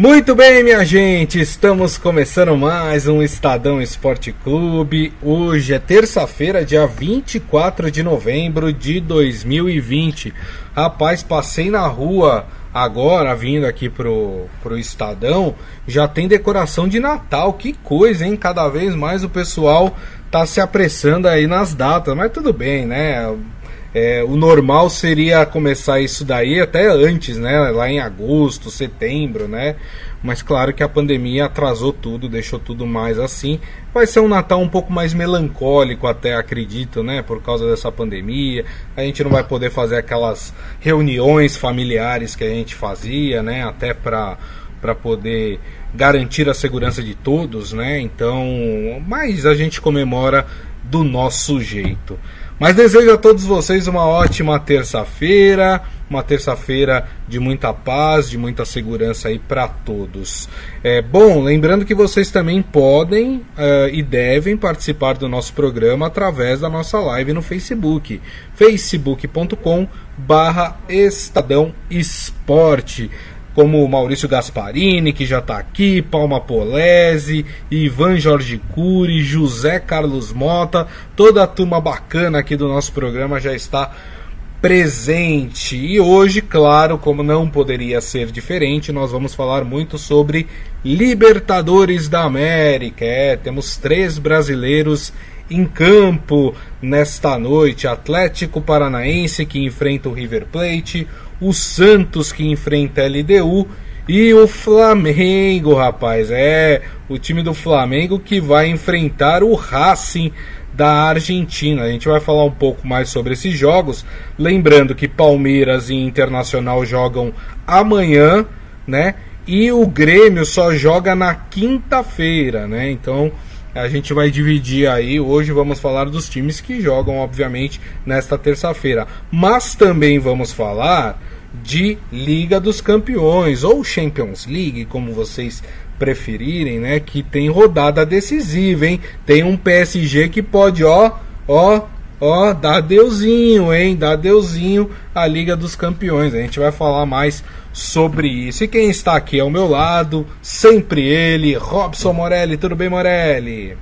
Muito bem, minha gente, estamos começando mais um Estadão Esporte Clube. Hoje é terça-feira, dia 24 de novembro de 2020. Rapaz, passei na rua agora, vindo aqui pro, pro Estadão, já tem decoração de Natal. Que coisa, hein? Cada vez mais o pessoal tá se apressando aí nas datas, mas tudo bem, né? É, o normal seria começar isso daí até antes, né? Lá em agosto, setembro, né? Mas claro que a pandemia atrasou tudo, deixou tudo mais assim. Vai ser um Natal um pouco mais melancólico, até acredito, né? Por causa dessa pandemia. A gente não vai poder fazer aquelas reuniões familiares que a gente fazia, né? Até para para poder garantir a segurança de todos, né? Então, mas a gente comemora do nosso jeito. Mas desejo a todos vocês uma ótima terça-feira, uma terça-feira de muita paz, de muita segurança aí para todos. É bom, lembrando que vocês também podem uh, e devem participar do nosso programa através da nossa live no Facebook, facebook.com/barra Estadão Esporte como Maurício Gasparini, que já está aqui, Palma Polese, Ivan Jorge Cury, José Carlos Mota, toda a turma bacana aqui do nosso programa já está presente. E hoje, claro, como não poderia ser diferente, nós vamos falar muito sobre Libertadores da América. É, temos três brasileiros em campo nesta noite: Atlético Paranaense que enfrenta o River Plate, o Santos que enfrenta a LDU e o Flamengo, rapaz. É o time do Flamengo que vai enfrentar o Racing da Argentina. A gente vai falar um pouco mais sobre esses jogos. Lembrando que Palmeiras e Internacional jogam amanhã, né? E o Grêmio só joga na quinta-feira, né? Então a gente vai dividir aí. Hoje vamos falar dos times que jogam, obviamente, nesta terça-feira. Mas também vamos falar de Liga dos Campeões ou Champions League, como vocês preferirem, né? Que tem rodada decisiva, hein? Tem um PSG que pode, ó, ó, ó, dar deusinho, hein? Dar deusinho à Liga dos Campeões. A gente vai falar mais sobre isso. E quem está aqui ao meu lado, sempre ele, Robson Morelli. Tudo bem, Morelli?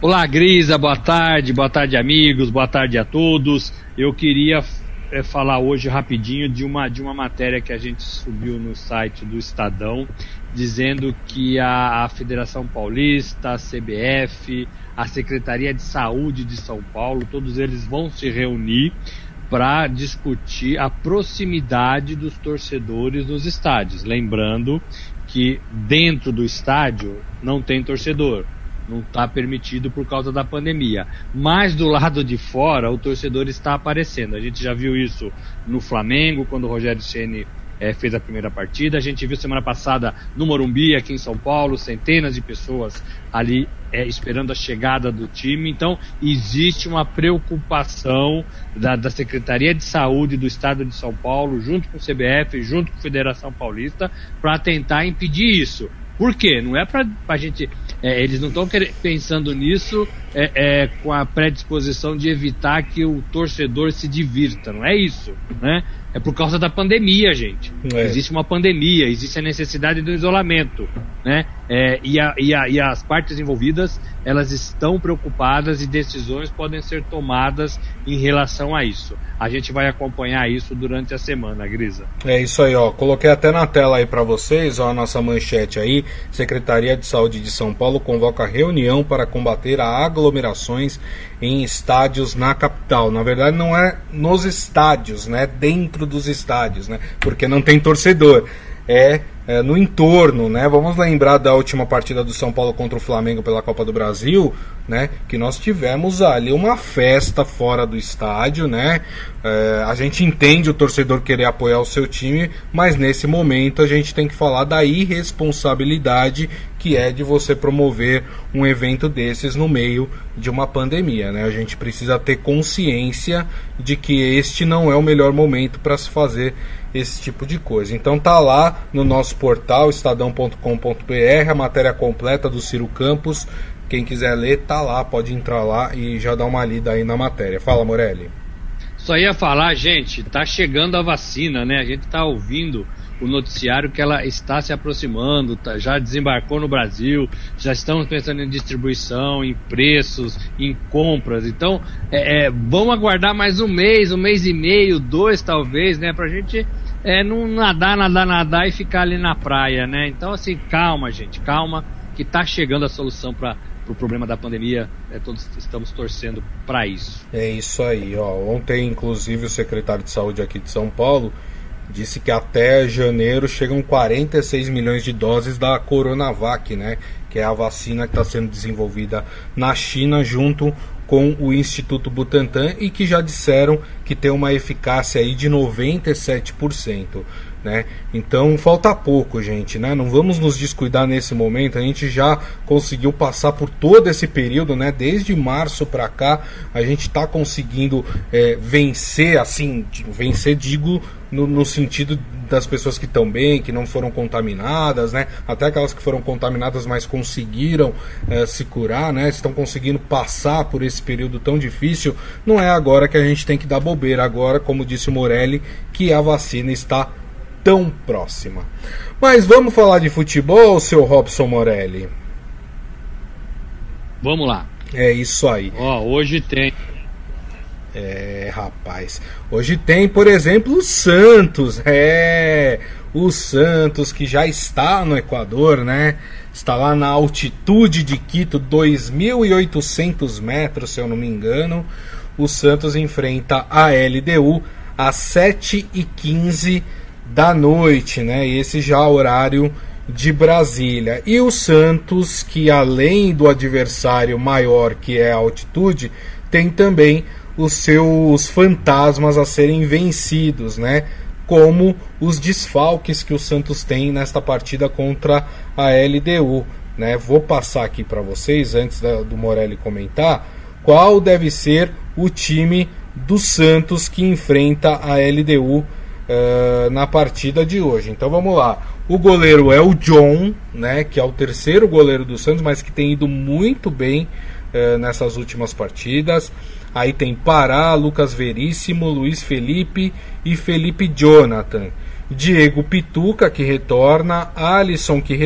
Olá, Grisa, boa tarde, boa tarde, amigos, boa tarde a todos. Eu queria é, falar hoje rapidinho de uma, de uma matéria que a gente subiu no site do Estadão, dizendo que a, a Federação Paulista, a CBF, a Secretaria de Saúde de São Paulo, todos eles vão se reunir para discutir a proximidade dos torcedores nos estádios. Lembrando que dentro do estádio não tem torcedor não está permitido por causa da pandemia. Mas do lado de fora, o torcedor está aparecendo. A gente já viu isso no Flamengo, quando o Rogério Ceni é, fez a primeira partida. A gente viu semana passada no Morumbi, aqui em São Paulo, centenas de pessoas ali é, esperando a chegada do time. Então, existe uma preocupação da, da, Secretaria de Saúde do Estado de São Paulo, junto com o CBF, junto com a Federação Paulista, para tentar impedir isso. Por quê? Não é para a gente. É, eles não estão pensando nisso é, é, com a predisposição de evitar que o torcedor se divirta. Não é isso, né? É por causa da pandemia, gente. É. Existe uma pandemia, existe a necessidade do isolamento, né? É, e, a, e, a, e, as partes envolvidas, elas estão preocupadas e decisões podem ser tomadas em relação a isso. A gente vai acompanhar isso durante a semana, Grisa. É isso aí, ó. Coloquei até na tela aí para vocês, ó, a nossa manchete aí. Secretaria de Saúde de São Paulo convoca reunião para combater aglomerações em estádios na capital. Na verdade, não é nos estádios, né? Dentro dos estádios, né? Porque não tem torcedor. É, é, no entorno, né? Vamos lembrar da última partida do São Paulo contra o Flamengo pela Copa do Brasil, né? Que nós tivemos ali uma festa fora do estádio, né? É, a gente entende o torcedor querer apoiar o seu time, mas nesse momento a gente tem que falar da irresponsabilidade que é de você promover um evento desses no meio de uma pandemia, né? A gente precisa ter consciência de que este não é o melhor momento para se fazer esse tipo de coisa. Então tá lá no nosso portal estadão.com.br a matéria completa do Ciro Campos. Quem quiser ler, tá lá, pode entrar lá e já dar uma lida aí na matéria. Fala, Morelli. Só ia falar, gente, tá chegando a vacina, né? A gente tá ouvindo o noticiário que ela está se aproximando, tá, já desembarcou no Brasil, já estamos pensando em distribuição, em preços, em compras. Então, é, é, vamos aguardar mais um mês, um mês e meio, dois talvez, né, para a gente é, não nadar, nadar, nadar e ficar ali na praia, né? Então, assim, calma, gente, calma, que está chegando a solução para o pro problema da pandemia. É, todos estamos torcendo para isso. É isso aí, ó. Ontem, inclusive, o secretário de saúde aqui de São Paulo disse que até janeiro chegam 46 milhões de doses da Coronavac, né? Que é a vacina que está sendo desenvolvida na China junto com o Instituto Butantan e que já disseram que tem uma eficácia aí de 97%. Né? Então falta pouco, gente, né? Não vamos nos descuidar nesse momento. A gente já conseguiu passar por todo esse período, né? Desde março para cá, a gente está conseguindo é, vencer, assim, vencer, digo, no, no sentido das pessoas que estão bem, que não foram contaminadas, né? Até aquelas que foram contaminadas, mas conseguiram é, se curar, né? Estão conseguindo passar por esse período tão difícil. Não é agora que a gente tem que dar bobeira. Agora, como disse o Morelli, que a vacina está tão próxima. Mas vamos falar de futebol, seu Robson Morelli? Vamos lá. É isso aí. Ó, hoje tem. É, rapaz. Hoje tem, por exemplo, o Santos. É, o Santos que já está no Equador, né? Está lá na altitude de Quito, 2.800 metros, se eu não me engano. O Santos enfrenta a LDU às 7h15 da noite, né? Esse já é horário de Brasília. E o Santos, que além do adversário maior, que é a altitude, tem também os seus fantasmas a serem vencidos, né? Como os desfalques que o Santos tem nesta partida contra a LDU. Né? Vou passar aqui para vocês, antes da, do Morelli comentar, qual deve ser o time do Santos que enfrenta a LDU uh, na partida de hoje. Então vamos lá. O goleiro é o John, né, que é o terceiro goleiro do Santos, mas que tem ido muito bem uh, nessas últimas partidas. Aí tem Pará, Lucas Veríssimo, Luiz Felipe e Felipe Jonathan. Diego Pituca, que retorna, Alisson, que,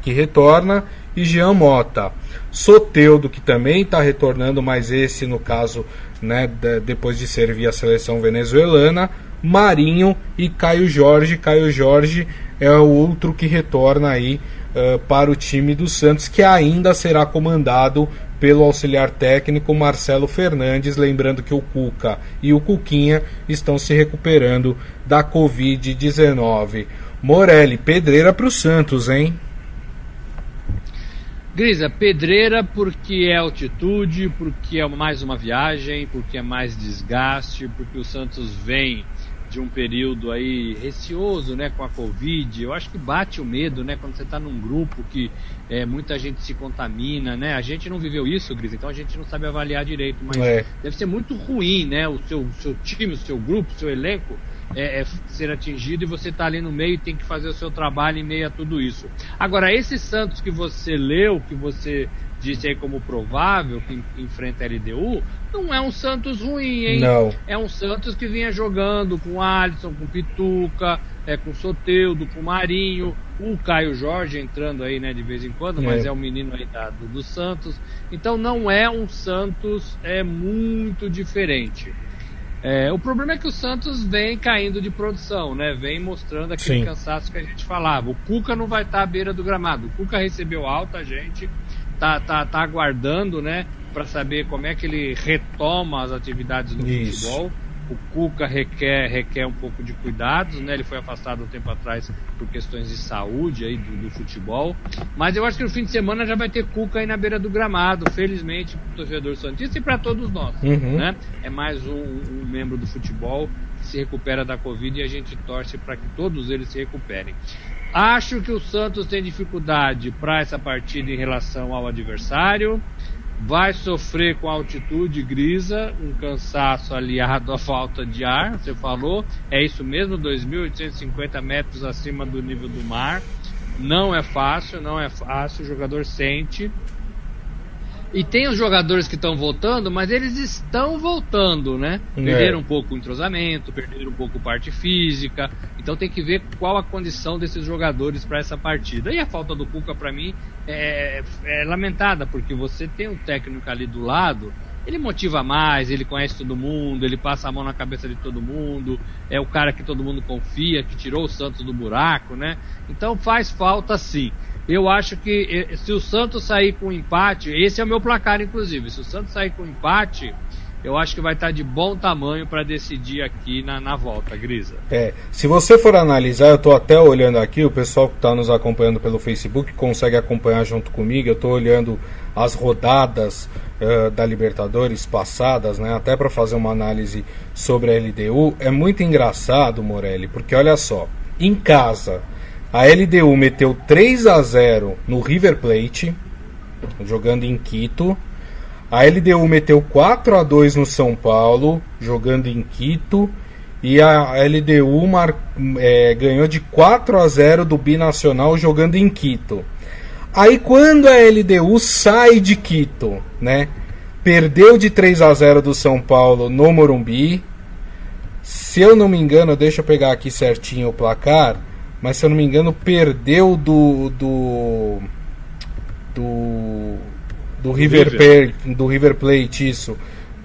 que retorna, e Jean Mota. Soteudo, que também está retornando, mas esse, no caso, né, depois de servir a seleção venezuelana. Marinho e Caio Jorge. Caio Jorge é o outro que retorna aí uh, para o time do Santos, que ainda será comandado pelo auxiliar técnico Marcelo Fernandes, lembrando que o Cuca e o Cuquinha estão se recuperando da Covid-19. Morelli, pedreira para o Santos, hein? Grisa, pedreira porque é altitude, porque é mais uma viagem, porque é mais desgaste, porque o Santos vem de um período aí receoso, né, com a Covid. Eu acho que bate o medo, né, quando você está num grupo que é, muita gente se contamina, né? A gente não viveu isso, Gris, então a gente não sabe avaliar direito, mas é. deve ser muito ruim, né, o seu, seu time, o seu grupo, o seu elenco é, é, ser atingido e você está ali no meio e tem que fazer o seu trabalho em meio a tudo isso. Agora, esse Santos que você leu, que você disse aí como provável que enfrenta a LDU, não é um Santos ruim, hein? Não. É um Santos que vinha jogando com Alisson, com Pituca, é, com Soteudo, com Marinho, o Caio Jorge entrando aí, né, de vez em quando, é. mas é um menino aí da, do, do, Santos. Então não é um Santos é muito diferente. É, o problema é que o Santos vem caindo de produção, né? Vem mostrando aquele Sim. cansaço que a gente falava. O Cuca não vai estar à beira do gramado. O Cuca recebeu alta, gente tá, tá, tá aguardando, né, para saber como é que ele retoma as atividades no Isso. futebol. O Cuca requer, requer um pouco de cuidados, né? Ele foi afastado um tempo atrás por questões de saúde aí do, do futebol. Mas eu acho que no fim de semana já vai ter Cuca aí na beira do gramado, felizmente para o torcedor Santista e para todos nós. Uhum. Né? É mais um, um membro do futebol que se recupera da Covid e a gente torce para que todos eles se recuperem. Acho que o Santos tem dificuldade para essa partida em relação ao adversário. Vai sofrer com altitude grisa, um cansaço aliado à falta de ar. Você falou, é isso mesmo, 2.850 metros acima do nível do mar. Não é fácil, não é fácil. O jogador sente. E tem os jogadores que estão voltando, mas eles estão voltando, né? É. Perderam um pouco o entrosamento, perderam um pouco parte física. Então tem que ver qual a condição desses jogadores para essa partida. E a falta do Cuca, para mim, é, é, lamentada, porque você tem um técnico ali do lado, ele motiva mais, ele conhece todo mundo, ele passa a mão na cabeça de todo mundo, é o cara que todo mundo confia, que tirou o Santos do buraco, né? Então faz falta sim. Eu acho que eh, se o Santos sair com empate, esse é o meu placar, inclusive. Se o Santos sair com empate, eu acho que vai estar de bom tamanho para decidir aqui na, na volta, Grisa. É, se você for analisar, eu estou até olhando aqui, o pessoal que está nos acompanhando pelo Facebook consegue acompanhar junto comigo, eu estou olhando as rodadas uh, da Libertadores passadas, né, até para fazer uma análise sobre a LDU. É muito engraçado, Morelli, porque olha só, em casa a LDU meteu 3 a 0 no River Plate, jogando em Quito. A LDU meteu 4 a 2 no São Paulo, jogando em Quito. E a LDU mar, é, ganhou de 4 a 0 do Binacional jogando em Quito. Aí quando a LDU sai de Quito, né? Perdeu de 3 a 0 do São Paulo no Morumbi. Se eu não me engano, deixa eu pegar aqui certinho o placar mas se eu não me engano, perdeu do. do. do, do River, River. Plate, do River Plate, isso.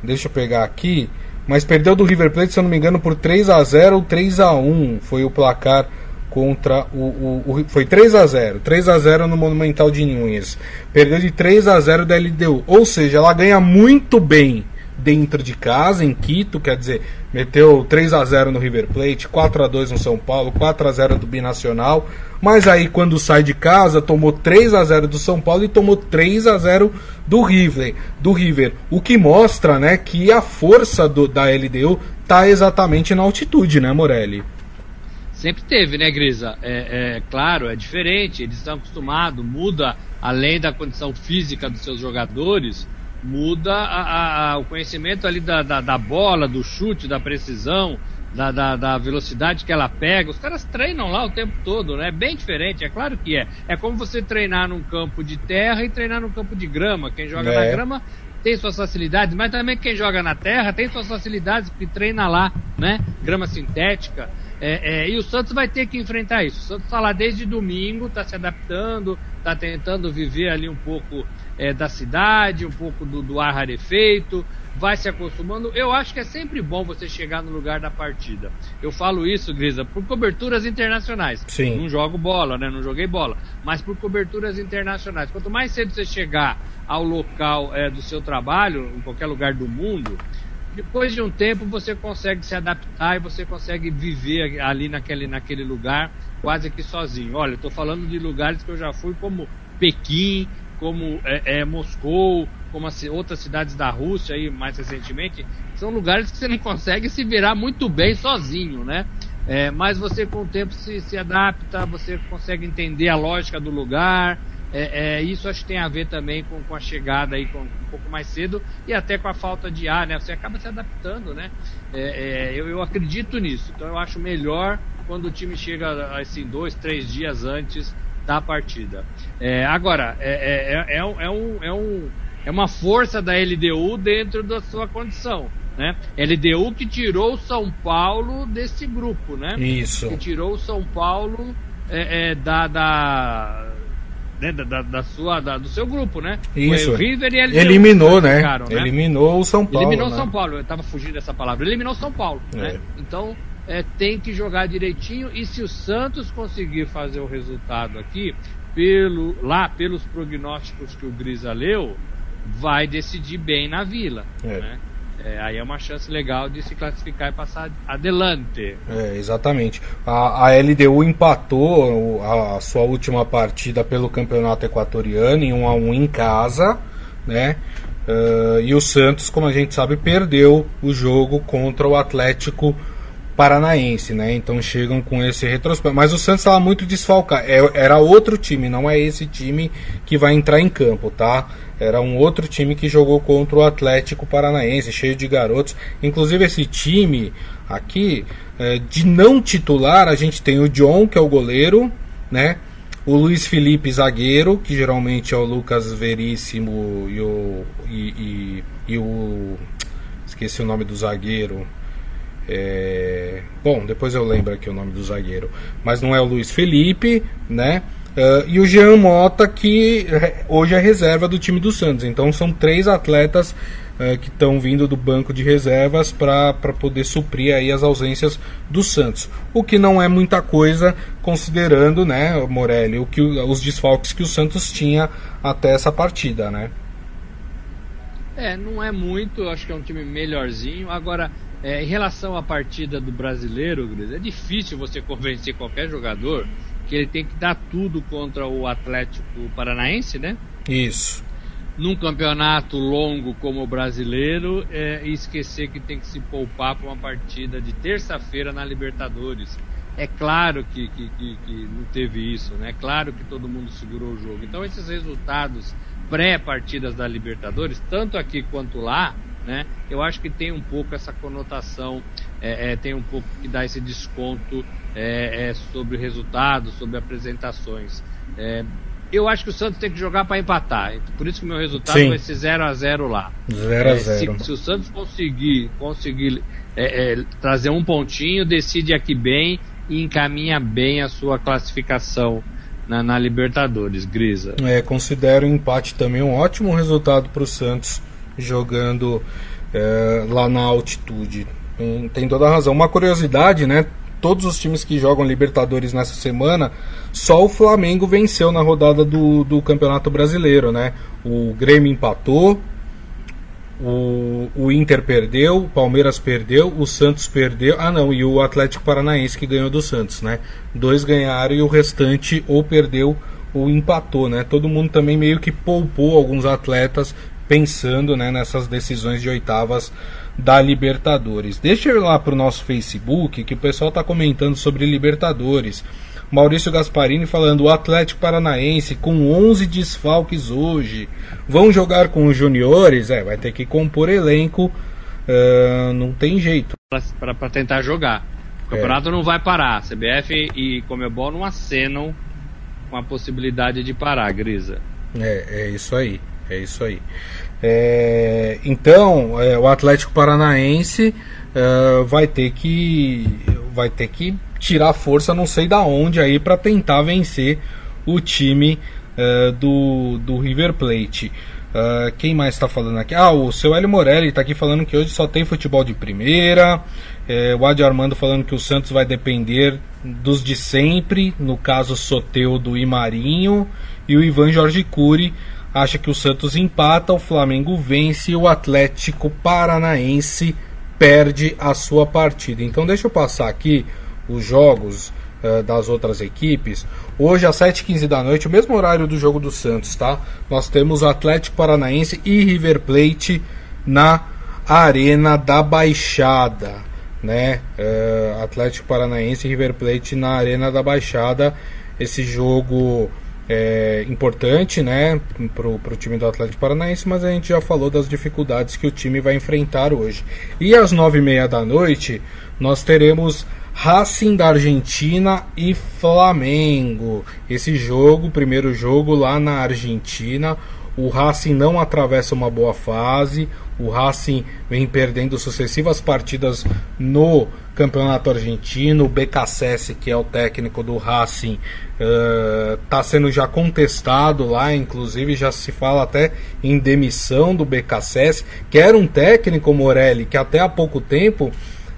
Deixa eu pegar aqui. Mas perdeu do River Plate, se eu não me engano, por 3 a 0 ou 3 a 1 foi o placar contra o, o, o, foi 3 a 0 3 a 0 no Monumental de Nunes perdeu de 3 a 0 da LDU ou seja ela ganha muito bem dentro de casa, em Quito, quer dizer, meteu 3 a 0 no River Plate, 4 a 2 no São Paulo, 4 a 0 do Binacional, mas aí quando sai de casa, tomou 3 a 0 do São Paulo e tomou 3 a 0 do River, do River, o que mostra, né, que a força do, da LDU tá exatamente na altitude, né, Morelli? Sempre teve, né, Grisa? É, é claro, é diferente, eles estão acostumados, muda além da condição física dos seus jogadores, muda a, a, o conhecimento ali da, da, da, bola, do chute, da precisão, da, da, da, velocidade que ela pega. Os caras treinam lá o tempo todo, né? É bem diferente, é claro que é. É como você treinar num campo de terra e treinar num campo de grama. Quem joga é. na grama tem suas facilidades, mas também quem joga na terra tem suas facilidades porque treina lá, né? Grama sintética. É, é, e o Santos vai ter que enfrentar isso. O Santos está lá desde domingo, está se adaptando, está tentando viver ali um pouco é, da cidade, um pouco do, do ar rarefeito, vai se acostumando. Eu acho que é sempre bom você chegar no lugar da partida. Eu falo isso, Grisa, por coberturas internacionais. Sim. Não jogo bola, né? Não joguei bola, mas por coberturas internacionais. Quanto mais cedo você chegar ao local é, do seu trabalho, em qualquer lugar do mundo, depois de um tempo você consegue se adaptar e você consegue viver ali naquele, naquele lugar quase que sozinho. Olha, estou falando de lugares que eu já fui como Pequim, como é, é, Moscou, como as, outras cidades da Rússia aí mais recentemente, são lugares que você não consegue se virar muito bem sozinho, né? É, mas você com o tempo se, se adapta, você consegue entender a lógica do lugar. É, é, isso acho que tem a ver também com, com a chegada aí com, um pouco mais cedo e até com a falta de ar, né? Você acaba se adaptando, né? É, é, eu, eu acredito nisso. Então eu acho melhor quando o time chega assim dois, três dias antes da partida. É, agora, é, é, é, é, um, é, um, é uma força da LDU dentro da sua condição. Né? LDU que tirou o São Paulo desse grupo, né? Isso. Que tirou o São Paulo é, é, da, da, né, da, da, sua, da, do seu grupo, né? Isso. O River e LDU Eliminou, né? Ficaram, né? Eliminou o São Paulo. Eliminou né? São Paulo, eu tava fugindo dessa palavra. Eliminou São Paulo, né? Então, é, tem que jogar direitinho e se o Santos conseguir fazer o resultado aqui, pelo, lá pelos prognósticos que o Grisa leu, vai decidir bem na Vila. É. Né? É, aí é uma chance legal de se classificar e passar adelante. É, exatamente. A, a LDU empatou a, a, sua última partida pelo campeonato equatoriano em 1 a 1 em casa, né? Uh, e o Santos, como a gente sabe, perdeu o jogo contra o Atlético Paranaense, né? Então chegam com esse retrospecto. Mas o Santos estava muito desfalcado. É, era outro time, não é esse time que vai entrar em campo, tá? Era um outro time que jogou contra o Atlético Paranaense, cheio de garotos. Inclusive esse time aqui, é, de não titular, a gente tem o John, que é o goleiro, né? O Luiz Felipe, zagueiro, que geralmente é o Lucas Veríssimo e o. E, e, e o. Esqueci o nome do zagueiro É... Bom, depois eu lembro aqui o nome do zagueiro. Mas não é o Luiz Felipe, né? Uh, e o Jean Mota, que hoje é reserva do time do Santos. Então são três atletas uh, que estão vindo do banco de reservas para poder suprir aí as ausências do Santos. O que não é muita coisa, considerando, né, Morelli, o que, os desfalques que o Santos tinha até essa partida, né? É, não é muito, acho que é um time melhorzinho. Agora, é, em relação à partida do brasileiro, Gris, é difícil você convencer qualquer jogador que ele tem que dar tudo contra o Atlético Paranaense, né? Isso. Num campeonato longo como o brasileiro, é, e esquecer que tem que se poupar para uma partida de terça-feira na Libertadores. É claro que, que, que, que, não teve isso, né? É claro que todo mundo segurou o jogo. Então, esses resultados pré-partidas da Libertadores, tanto aqui quanto lá, né? Eu acho que tem um pouco essa conotação, é, é, tem um pouco que dá esse desconto é, é sobre resultados, sobre apresentações. É, eu acho que o Santos tem que jogar para empatar. Por isso que o meu resultado Sim. vai ser 0 a 0 lá. 0 a 0 se, se, o Santos conseguir, conseguir trazer um pontinho, decide aqui bem e encaminha bem a sua classificação na, na Libertadores, Grisa. É, considero o empate também um ótimo resultado para o Santos jogando é, lá na altitude. Tem, tem, toda a razão. Uma curiosidade, né? Todos os times que jogam Libertadores nessa semana, só o Flamengo venceu na rodada do, do Campeonato Brasileiro, né? O Grêmio empatou, o, o Inter perdeu, o Palmeiras perdeu, o Santos perdeu. Ah, não, e o Atlético Paranaense que ganhou do Santos, né? Dois ganharam e o restante ou perdeu ou empatou, né? Todo mundo também meio que poupou alguns atletas pensando né, nessas decisões de oitavas da Libertadores. Deixa eu ir lá para o nosso Facebook, que o pessoal está comentando sobre Libertadores. Maurício Gasparini falando: o Atlético Paranaense com 11 desfalques hoje. Vão jogar com os juniores? É, vai ter que compor elenco. Uh, não tem jeito. Para tentar jogar. O campeonato é. não vai parar. CBF e Comebol não acenam com a possibilidade de parar, Grisa. É, é isso aí. É isso aí. É, então, é, o Atlético Paranaense é, vai ter que vai ter que tirar força, não sei da onde aí para tentar vencer o time é, do, do River Plate. Uh, quem mais está falando aqui? Ah, o seu Hélio Morelli está aqui falando que hoje só tem futebol de primeira. É, o Adi Armando falando que o Santos vai depender dos de sempre, no caso Soteudo e Marinho. E o Ivan Jorge Cury acha que o Santos empata, o Flamengo vence e o Atlético Paranaense perde a sua partida. Então deixa eu passar aqui os jogos uh, das outras equipes. Hoje às 7h15 da noite, o mesmo horário do jogo do Santos, tá? Nós temos o Atlético Paranaense e River Plate na Arena da Baixada, né? Uh, Atlético Paranaense e River Plate na Arena da Baixada. Esse jogo é, importante né, para o time do Atlético Paranaense, mas a gente já falou das dificuldades que o time vai enfrentar hoje. E às nove e meia da noite nós teremos Racing da Argentina e Flamengo. Esse jogo, primeiro jogo lá na Argentina. O Racing não atravessa uma boa fase. O Racing vem perdendo sucessivas partidas no campeonato argentino. O BKSS, que é o técnico do Racing, está uh, sendo já contestado lá. Inclusive, já se fala até em demissão do BKSS, que era um técnico, Morelli, que até há pouco tempo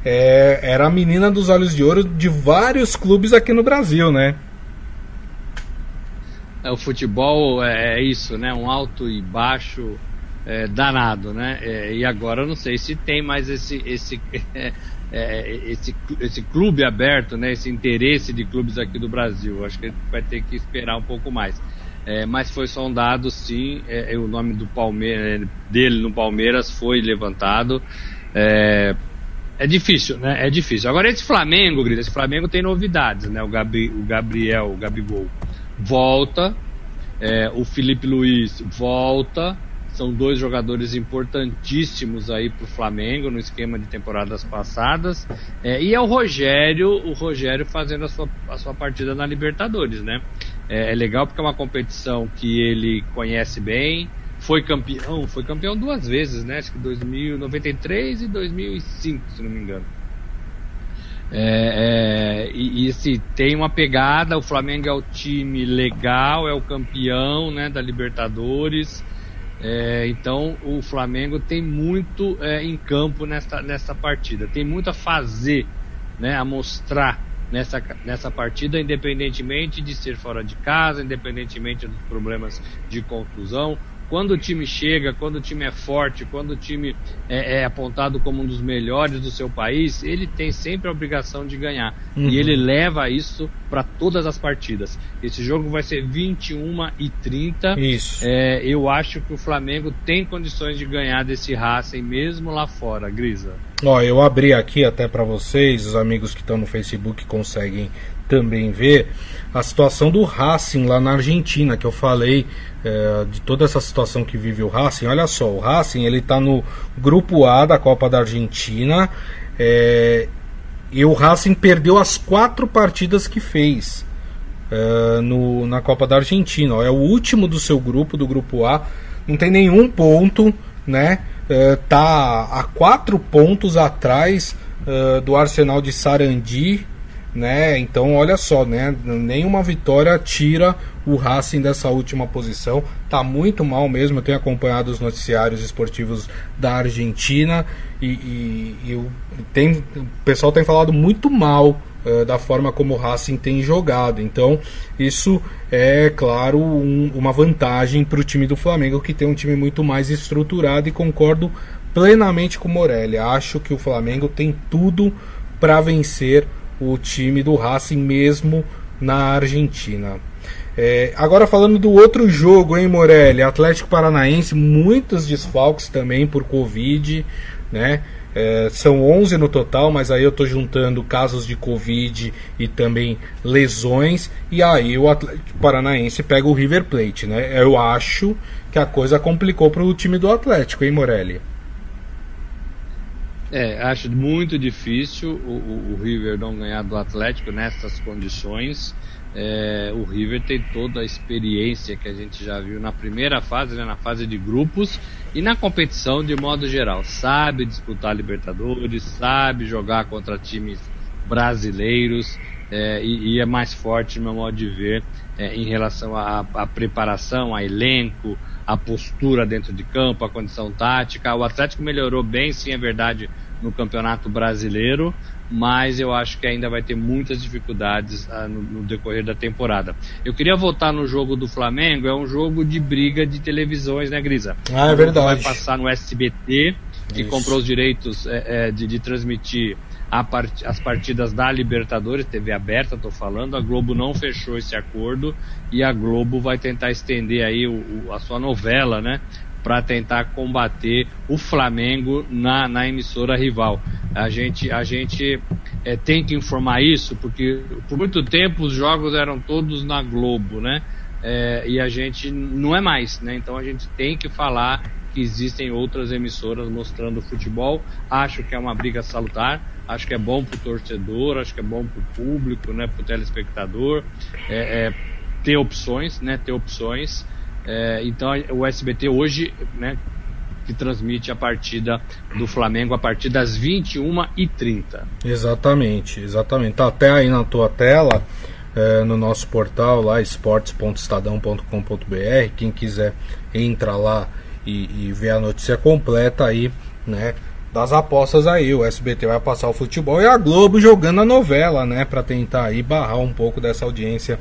é, era a menina dos olhos de ouro de vários clubes aqui no Brasil, né? É, o futebol é, é isso, né? Um alto e baixo é, danado, né? É, e agora não sei se tem mais esse esse é, é, esse esse clube aberto, né? Esse interesse de clubes aqui do Brasil. Acho que vai ter que esperar um pouco mais. É, mas foi sondado sim, é, o nome do Palmeiras dele no Palmeiras foi levantado. É, difícil, né? É difícil. Agora esse Flamengo, esse Flamengo tem novidades, né? O, Gabi, o Gabriel, o Gabigol volta, o Felipe Luiz volta, são dois jogadores importantíssimos aí para o Flamengo no esquema de temporadas passadas. É, e é o Rogério, o Rogério fazendo a sua, a sua partida na Libertadores, né? É, é legal porque é uma competição que ele conhece bem, foi campeão, foi campeão duas vezes, né? Acho que 2093 e 2005, se não me engano. É, é, e, e se tem uma pegada, o Flamengo é o time legal, é o campeão né, da Libertadores. É, então o Flamengo tem muito é, em campo nessa, nessa partida, tem muito a fazer, né, a mostrar nessa, nessa partida, independentemente de ser fora de casa, independentemente dos problemas de conclusão quando o time chega, quando o time é forte, quando o time é, é apontado como um dos melhores do seu país, ele tem sempre a obrigação de ganhar. Uhum. E ele leva isso para todas as partidas. Esse jogo vai ser 21 e 30. Isso. É, eu acho que o Flamengo tem condições de ganhar desse Racing mesmo lá fora, Grisa. Ó, eu abri aqui até para vocês, os amigos que estão no Facebook conseguem também ver a situação do Racing lá na Argentina, que eu falei é, de toda essa situação que vive o Racing. Olha só, o Racing ele está no grupo A da Copa da Argentina é, e o Racing perdeu as quatro partidas que fez é, no, na Copa da Argentina. É o último do seu grupo, do grupo A, não tem nenhum ponto, né? Tá a quatro pontos atrás do Arsenal de Sarandi né? Então, olha só, né? Nenhuma vitória tira o Racing dessa última posição. Tá muito mal mesmo. Eu tenho acompanhado os noticiários esportivos da Argentina e, e, e o, tem, o pessoal tem falado muito mal uh, da forma como o Racing tem jogado. Então, isso é, claro, um, uma vantagem para o time do Flamengo, que tem um time muito mais estruturado. E concordo plenamente com o Morelli. Acho que o Flamengo tem tudo para vencer o time do Racing mesmo na Argentina. É, agora falando do outro jogo, hein, Morelli? Atlético Paranaense, muitos desfalques também por Covid, né? É, são 11 no total, mas aí eu estou juntando casos de Covid e também lesões. E aí o Atlético Paranaense pega o River Plate, né? Eu acho que a coisa complicou para o time do Atlético, hein, Morelli? É, acho muito difícil o, o, o, River não ganhar do Atlético nessas condições. É, o River tem toda a experiência que a gente já viu na primeira fase, né, na fase de grupos e na competição de modo geral. Sabe disputar Libertadores, sabe jogar contra times brasileiros é, e, e, é mais forte, no meu modo de ver, é, em relação à, preparação, a elenco, a postura dentro de campo, a condição tática. O Atlético melhorou bem, sim, é verdade, no Campeonato Brasileiro, mas eu acho que ainda vai ter muitas dificuldades ah, no, no, decorrer da temporada. Eu queria voltar no jogo do Flamengo, é um jogo de briga de televisões, né, Grisa? Ah, é verdade. Vai passar no SBT, que Isso. comprou os direitos é, é, de, de, transmitir part, as partidas da Libertadores, TV aberta, estou falando. A Globo não fechou esse acordo e a Globo vai tentar estender aí o, o, a sua novela, né? Para tentar combater o Flamengo na, na emissora rival. A gente, a gente é, tem que informar isso, porque por muito tempo os jogos eram todos na Globo, né? É, e a gente não é mais, né? Então a gente tem que falar que existem outras emissoras mostrando futebol. Acho que é uma briga salutar, acho que é bom para o torcedor, acho que é bom para o público, né? Para o telespectador. É, é, ter opções, né? Ter opções. É, então o SBT hoje, né, que transmite a partida do Flamengo a partir das 21h30. Exatamente, exatamente. Tá até aí na tua tela, é, no nosso portal lá, esportes.estadão.com.br. Quem quiser entra lá e, e ver a notícia completa aí, né? Das apostas aí, o SBT vai passar o futebol e a Globo jogando a novela, né? Para tentar aí barrar um pouco dessa audiência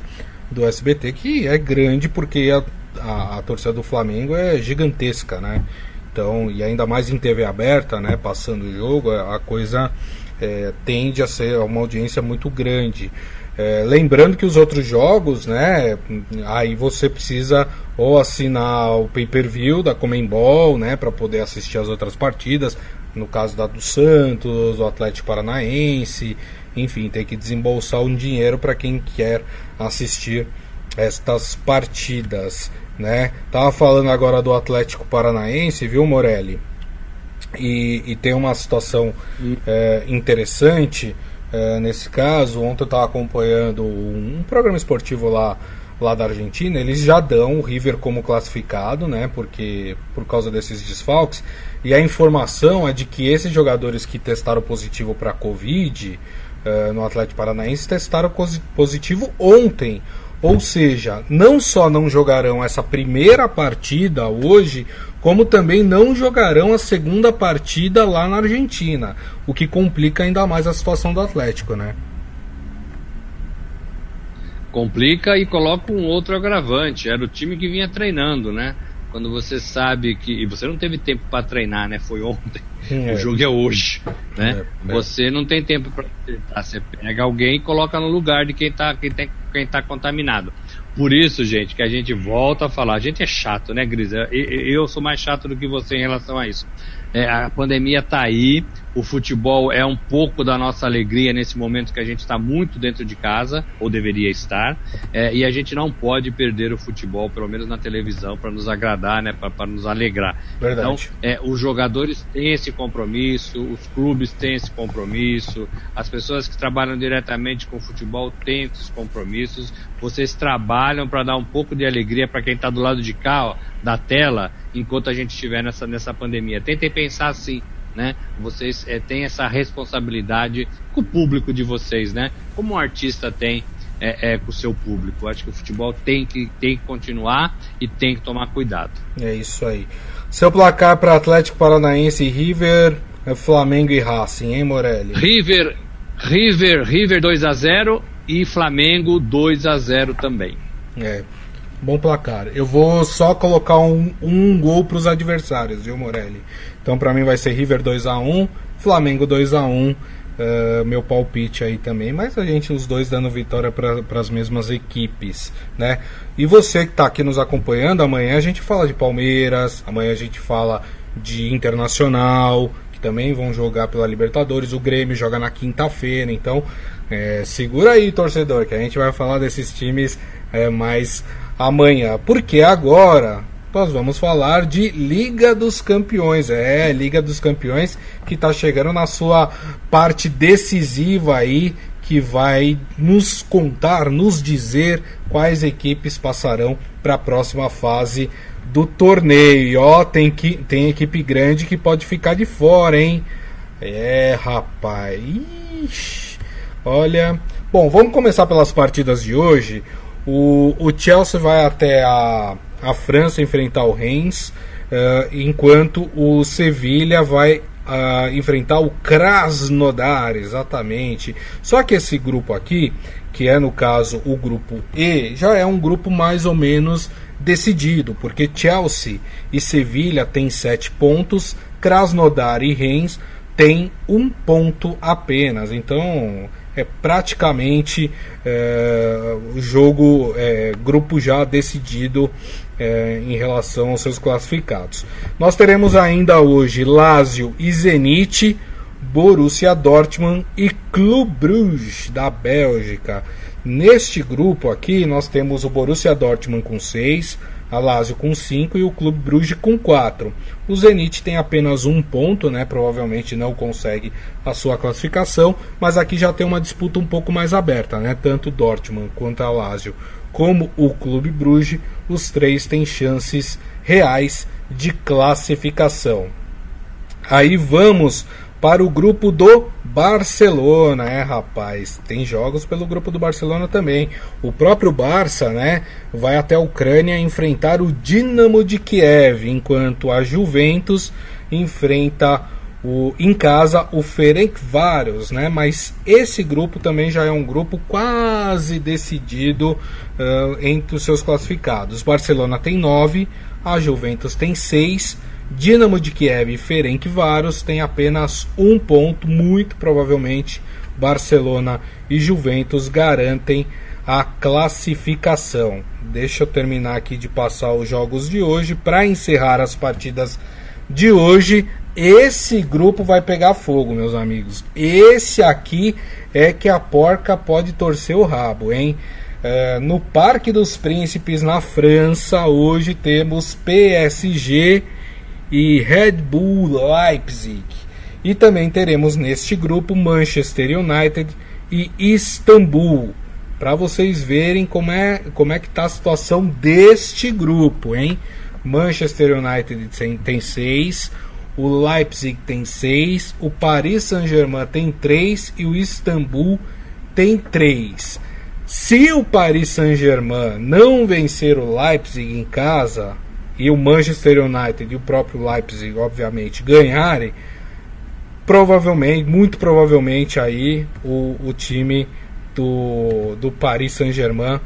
do SBT, que é grande porque a a, torcida do Flamengo é gigantesca, né? Então, e ainda mais em TV aberta, né? Passando o jogo, a coisa é, tende a ser uma audiência muito grande. É, lembrando que os outros jogos, né? Aí você precisa ou assinar o pay-per-view da Comembol, né? Para poder assistir as outras partidas. No caso da do Santos, do Atlético Paranaense, enfim, tem que desembolsar um dinheiro para quem quer assistir estas partidas né? Tava falando agora do Atlético Paranaense, viu, Morelli? E, e tem uma situação é, interessante é, nesse caso. Ontem eu estava acompanhando um, um, programa esportivo lá, lá da Argentina. Eles já dão o River como classificado, né? Porque por causa desses desfalques. E a informação é de que esses jogadores que testaram positivo para Covid uh, no Atlético Paranaense testaram positivo ontem. Ou seja, não só não jogarão essa primeira partida hoje, como também não jogarão a segunda partida lá na Argentina, o que complica ainda mais a situação do Atlético, né? Complica e coloca um outro agravante. Era o time que vinha treinando, né? Quando você sabe que. E você não teve tempo para treinar, né? Foi ontem. É. O jogo é hoje. Né? É, é. Você não tem tempo para treinar. Você pega alguém e coloca no lugar de quem está quem tem, quem tá contaminado. Por isso, gente, que a gente volta a falar. A gente é chato, né, Grisa? Eu, eu sou mais chato do que você em relação a isso. É, a pandemia está aí, o futebol é um pouco da nossa alegria nesse momento que a gente está muito dentro de casa, ou deveria estar, é, e a gente não pode perder o futebol, pelo menos na televisão, para nos agradar, né, para nos alegrar. Verdade. Então, é, os jogadores têm esse compromisso, os clubes têm esse compromisso, as pessoas que trabalham diretamente com o futebol têm esses compromissos, vocês trabalham para dar um pouco de alegria para quem está do lado de cá, ó, da tela, enquanto a gente estiver nessa, nessa pandemia. Tentem pensar assim, né? Vocês é, têm essa responsabilidade com o público de vocês, né? Como um artista tem é, é, com o seu público. Acho que o futebol tem que, tem que continuar e tem que tomar cuidado. É isso aí. Seu placar para Atlético Paranaense e River, é Flamengo e Racing, hein, Morelli? River, River, River 2 a 0 e Flamengo 2 a 0 também. É, bom placar. Eu vou só colocar um, um gol para os adversários, viu, Morelli? Então, para mim, vai ser River 2 a 1 Flamengo 2 a 1 Uh, meu palpite aí também, mas a gente os dois dando vitória para as mesmas equipes, né? E você que está aqui nos acompanhando, amanhã a gente fala de Palmeiras, amanhã a gente fala de Internacional, que também vão jogar pela Libertadores, o Grêmio joga na quinta-feira, então é, segura aí, torcedor, que a gente vai falar desses times é, mais amanhã. Porque agora nós vamos falar de Liga dos Campeões. É, Liga dos Campeões que está chegando na sua parte decisiva aí, que vai nos contar, nos dizer quais equipes passarão para a próxima fase do torneio. E ó, tem, que, tem equipe grande que pode ficar de fora, hein? É, rapaz. Ixi, olha. Bom, vamos começar pelas partidas de hoje. O, o Chelsea vai até a, a França enfrentar o Reims, uh, enquanto o Sevilha vai uh, enfrentar o Krasnodar, exatamente. Só que esse grupo aqui, que é no caso o grupo E, já é um grupo mais ou menos decidido, porque Chelsea e Sevilha têm sete pontos, Krasnodar e Reims têm um ponto apenas. Então é praticamente é, jogo, é, grupo já decidido é, em relação aos seus classificados. Nós teremos ainda hoje Lazio e Zenit, Borussia Dortmund e Clube Bruges da Bélgica. Neste grupo aqui nós temos o Borussia Dortmund com 6, a Lazio com 5 e o Clube Bruges com 4. O Zenit tem apenas um ponto, né? Provavelmente não consegue a sua classificação, mas aqui já tem uma disputa um pouco mais aberta, né? Tanto Dortmund quanto a Lazio como o Clube Bruges, os três têm chances reais de classificação. Aí vamos para o grupo do Barcelona, é rapaz. Tem jogos pelo grupo do Barcelona também. O próprio Barça, né, vai até a Ucrânia enfrentar o Dinamo de Kiev, enquanto a Juventus enfrenta o, em casa o Ferencváros, né? Mas esse grupo também já é um grupo quase decidido uh, entre os seus classificados. Barcelona tem nove, a Juventus tem seis Dinamo de Kiev e Ferencváros têm apenas um ponto, muito provavelmente Barcelona e Juventus garantem a classificação. Deixa eu terminar aqui de passar os jogos de hoje para encerrar as partidas de hoje. Esse grupo vai pegar fogo, meus amigos. Esse aqui é que a porca pode torcer o rabo, hein? Uh, no Parque dos Príncipes, na França, hoje temos PSG e Red Bull Leipzig. E também teremos neste grupo Manchester United e Istambul. Para vocês verem como é, como é que está a situação deste grupo, hein? Manchester United tem 6, o Leipzig tem 6, o Paris Saint-Germain tem 3 e o Istambul tem 3. Se o Paris Saint-Germain não vencer o Leipzig em casa e o Manchester United e o próprio Leipzig, obviamente, ganharem, provavelmente, muito provavelmente aí o, o time do, do Paris Saint-Germain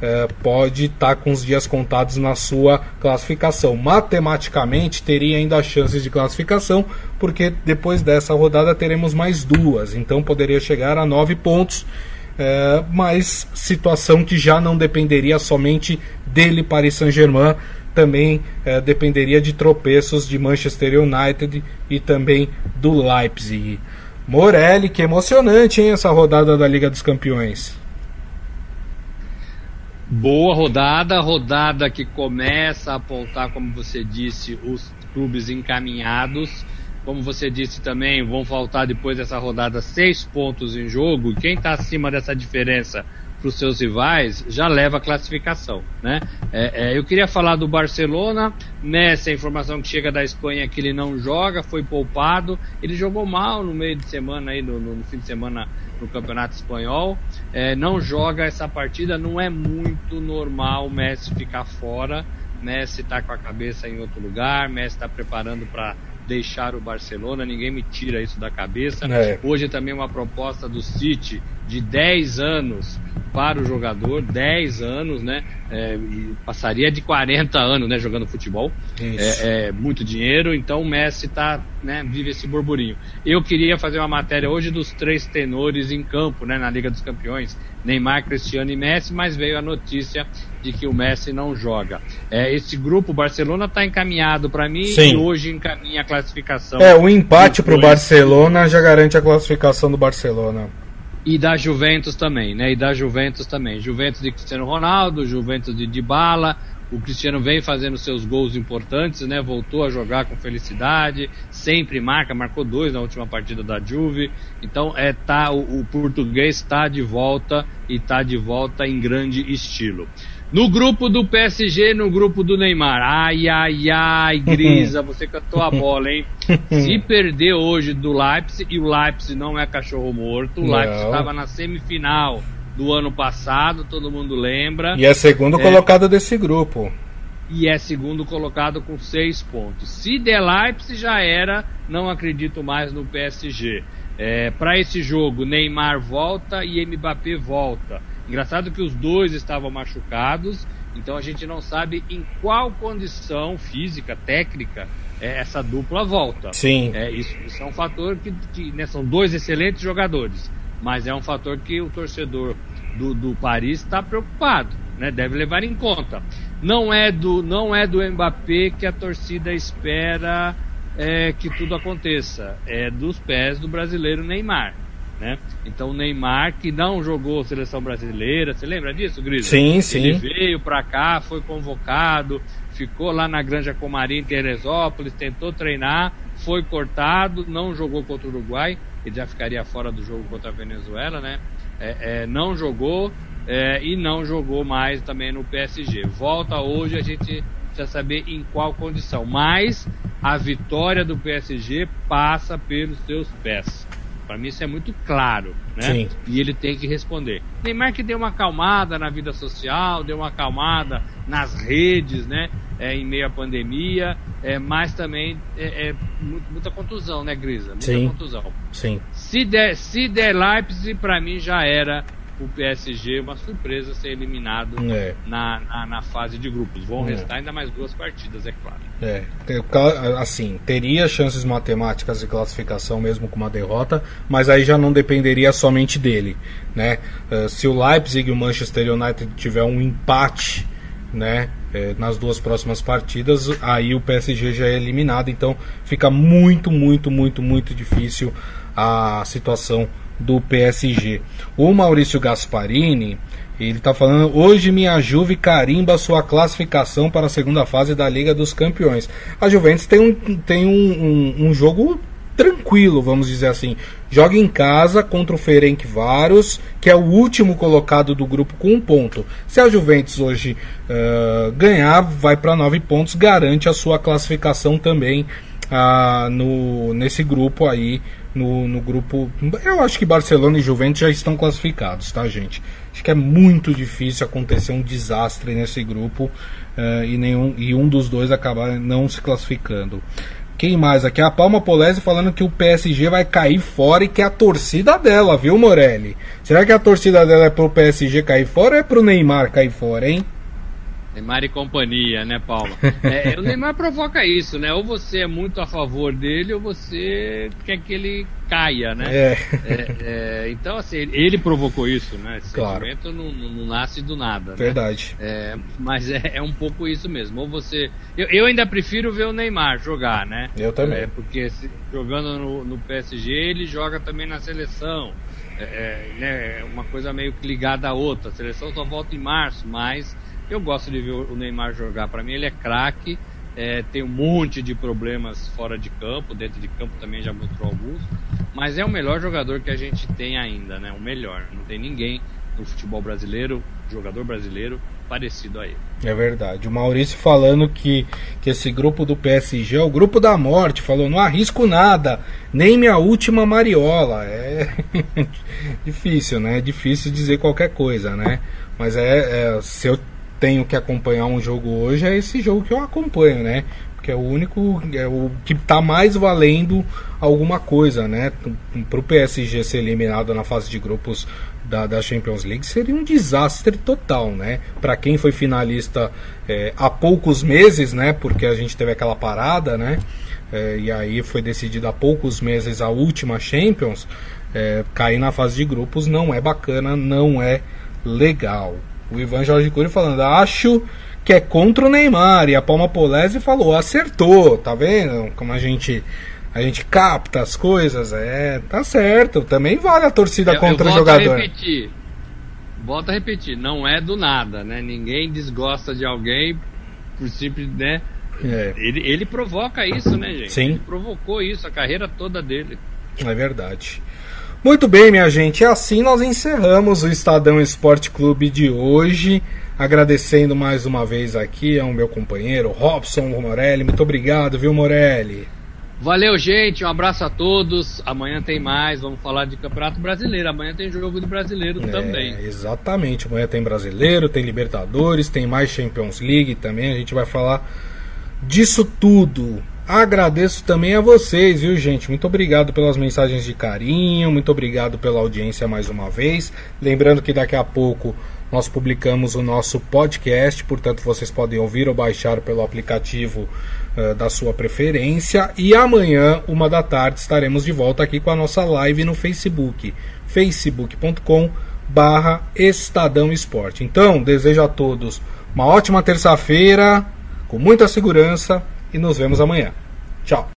é, pode estar tá com os dias contados na sua classificação. Matematicamente teria ainda chances de classificação, porque depois dessa rodada teremos mais duas, então poderia chegar a nove pontos. É, mas situação que já não dependeria somente dele, Paris Saint-Germain, também é, dependeria de tropeços de Manchester United e também do Leipzig. Morelli, que emocionante, hein, essa rodada da Liga dos Campeões. Boa rodada, rodada que começa a apontar, como você disse, os clubes encaminhados. Como você disse também, vão faltar depois dessa rodada seis pontos em jogo. Quem está acima dessa diferença para os seus rivais, já leva a classificação. Né? É, é, eu queria falar do Barcelona, Messi, a informação que chega da Espanha que ele não joga, foi poupado, ele jogou mal no meio de semana, aí, no, no fim de semana no Campeonato Espanhol, é, não joga essa partida, não é muito normal o Messi ficar fora, Messi está com a cabeça em outro lugar, Messi está preparando para deixar o Barcelona, ninguém me tira isso da cabeça. É. Hoje também uma proposta do City de 10 anos para o jogador, 10 anos, né? É, passaria de 40 anos, né, jogando futebol. É, é, muito dinheiro, então o Messi tá, né, vive esse burburinho. Eu queria fazer uma matéria hoje dos três tenores em campo, né, na Liga dos Campeões, Neymar, Cristiano e Messi, mas veio a notícia de que o Messi não joga. É, esse grupo, Barcelona, está encaminhado para mim Sim. e hoje encaminha a classificação. É, o empate para o Barcelona já garante a classificação do Barcelona. E da Juventus também, né? E da Juventus também. Juventus de Cristiano Ronaldo, Juventus de Dybala. O Cristiano vem fazendo seus gols importantes, né? Voltou a jogar com felicidade, sempre marca, marcou dois na última partida da Juve. Então é tá o, o português está de volta e está de volta em grande estilo. No grupo do PSG, no grupo do Neymar. Ai, ai, ai, Grisa, você cantou a bola, hein? Se perder hoje do Leipzig, e o Leipzig não é cachorro morto, o Leipzig estava na semifinal do ano passado, todo mundo lembra. E é segundo é, colocado desse grupo. E é segundo colocado com seis pontos. Se der Leipzig já era, não acredito mais no PSG. É, Para esse jogo, Neymar volta e Mbappé volta. Engraçado que os dois estavam machucados, então a gente não sabe em qual condição física, técnica, é, essa dupla volta. Sim. É, isso, isso é um fator que, que né, são dois excelentes jogadores, mas é um fator que o torcedor do, do Paris está preocupado, né, deve levar em conta. Não é do, não é do Mbappé que a torcida espera é, que tudo aconteça, é dos pés do brasileiro Neymar. Né? Então o Neymar, que não jogou seleção brasileira, você lembra disso, Gris? Sim, sim. Ele veio para cá, foi convocado, ficou lá na Granja Comarim, em Teresópolis, tentou treinar, foi cortado, não jogou contra o Uruguai, ele já ficaria fora do jogo contra a Venezuela, né? É, é, não jogou é, e não jogou mais também no PSG. Volta hoje, a gente precisa saber em qual condição. Mas a vitória do PSG passa pelos seus pés. Para mim isso é muito claro, né? Sim. E ele tem que responder. Neymar que deu uma acalmada na vida social, deu uma acalmada nas redes, né? É, em meio à pandemia, é, mas também é, é muita contusão, né, Grisa? Muita Sim. contusão. Sim. Se der, se der Leipzig, para mim já era o PSG uma surpresa ser eliminado é. na, na, na, fase de grupos. Vão é. restar ainda mais duas partidas, é claro. É, assim, teria chances matemáticas de classificação mesmo com uma derrota, mas aí já não dependeria somente dele, né? Uh, se o Leipzig e o Manchester United tiver um empate, né, é, nas duas próximas partidas, aí o PSG já é eliminado, então fica muito, muito, muito, muito difícil a situação do PSG. O Maurício Gasparini, ele está falando, hoje minha Juve carimba sua classificação para a segunda fase da Liga dos Campeões. A Juventus tem um, tem um, um, um jogo tranquilo, vamos dizer assim. Joga em casa contra o Ferencváros, que é o último colocado do grupo com um ponto. Se a Juventus hoje uh, ganhar, vai para nove pontos, garante a sua classificação também ah, no, nesse grupo aí, no, no grupo. Eu acho que Barcelona e Juventus já estão classificados, tá, gente? Acho que é muito difícil acontecer um desastre nesse grupo uh, e, nenhum, e um dos dois acabar não se classificando. Quem mais aqui? A Palma Polese falando que o PSG vai cair fora e que é a torcida dela, viu, Morelli? Será que a torcida dela é pro PSG cair fora ou é pro Neymar cair fora, hein? Neymar e companhia, né, Paulo? É, o Neymar provoca isso, né? Ou você é muito a favor dele, ou você quer que ele caia, né? É. É, é, então, assim, ele provocou isso, né? Esse claro. sentimento não, não, nasce do nada. Né? Verdade. É, mas é, é, um pouco isso mesmo. Ou você. Eu, eu, ainda prefiro ver o Neymar jogar, né? Eu também. É, porque se, jogando no, no, PSG, ele joga também na seleção. É, né, uma coisa meio que ligada à outra. A seleção só volta em março, mas eu gosto de ver o Neymar jogar. Para mim, ele é craque. É, tem um monte de problemas fora de campo, dentro de campo também já mostrou alguns, mas é o melhor jogador que a gente tem ainda, né? O melhor. Não tem ninguém no futebol brasileiro, jogador brasileiro, parecido a ele. É verdade. O Maurício falando que, que esse grupo do PSG é o grupo da morte, falou: não arrisco nada, nem minha última mariola. É difícil, né? É difícil dizer qualquer coisa, né? Mas é, é se eu tenho que acompanhar um jogo hoje é esse jogo que eu acompanho, né? Porque é o único, é o que está mais valendo alguma coisa, né? Para o PSG ser eliminado na fase de grupos da, da Champions League seria um desastre total, né? Para quem foi finalista é, há poucos meses, né? Porque a gente teve aquela parada, né? É, e aí foi decidido há poucos meses a última Champions. É, cair na fase de grupos não é bacana, não é legal. O Ivan Jorge Cury falando, acho que é contra o Neymar. E a Palma Polese falou, acertou, tá vendo? Como a gente a gente capta as coisas, é, tá certo. Também vale a torcida eu, contra eu o jogador. A repetir. Volto a repetir, não é do nada, né? Ninguém desgosta de alguém por simples, né? É. Ele, ele provoca isso, né, gente? Sim. Ele provocou isso, a carreira toda dele. É verdade. Muito bem, minha gente, e assim nós encerramos o Estadão Esporte Clube de hoje. Agradecendo mais uma vez aqui ao meu companheiro Robson Morelli. Muito obrigado, viu, Morelli? Valeu, gente. Um abraço a todos. Amanhã tem mais. Vamos falar de Campeonato Brasileiro. Amanhã tem jogo do Brasileiro é, também. Exatamente. Amanhã tem Brasileiro, tem Libertadores, tem mais Champions League também. A gente vai falar disso tudo. Agradeço também a vocês, viu, gente? Muito obrigado pelas mensagens de carinho, muito obrigado pela audiência mais uma vez. Lembrando que daqui a pouco nós publicamos o nosso podcast, portanto vocês podem ouvir ou baixar pelo aplicativo uh, da sua preferência. E amanhã, uma da tarde, estaremos de volta aqui com a nossa live no Facebook, facebook.com barra Estadão Esporte. Então, desejo a todos uma ótima terça-feira, com muita segurança e nos vemos amanhã. Tchau.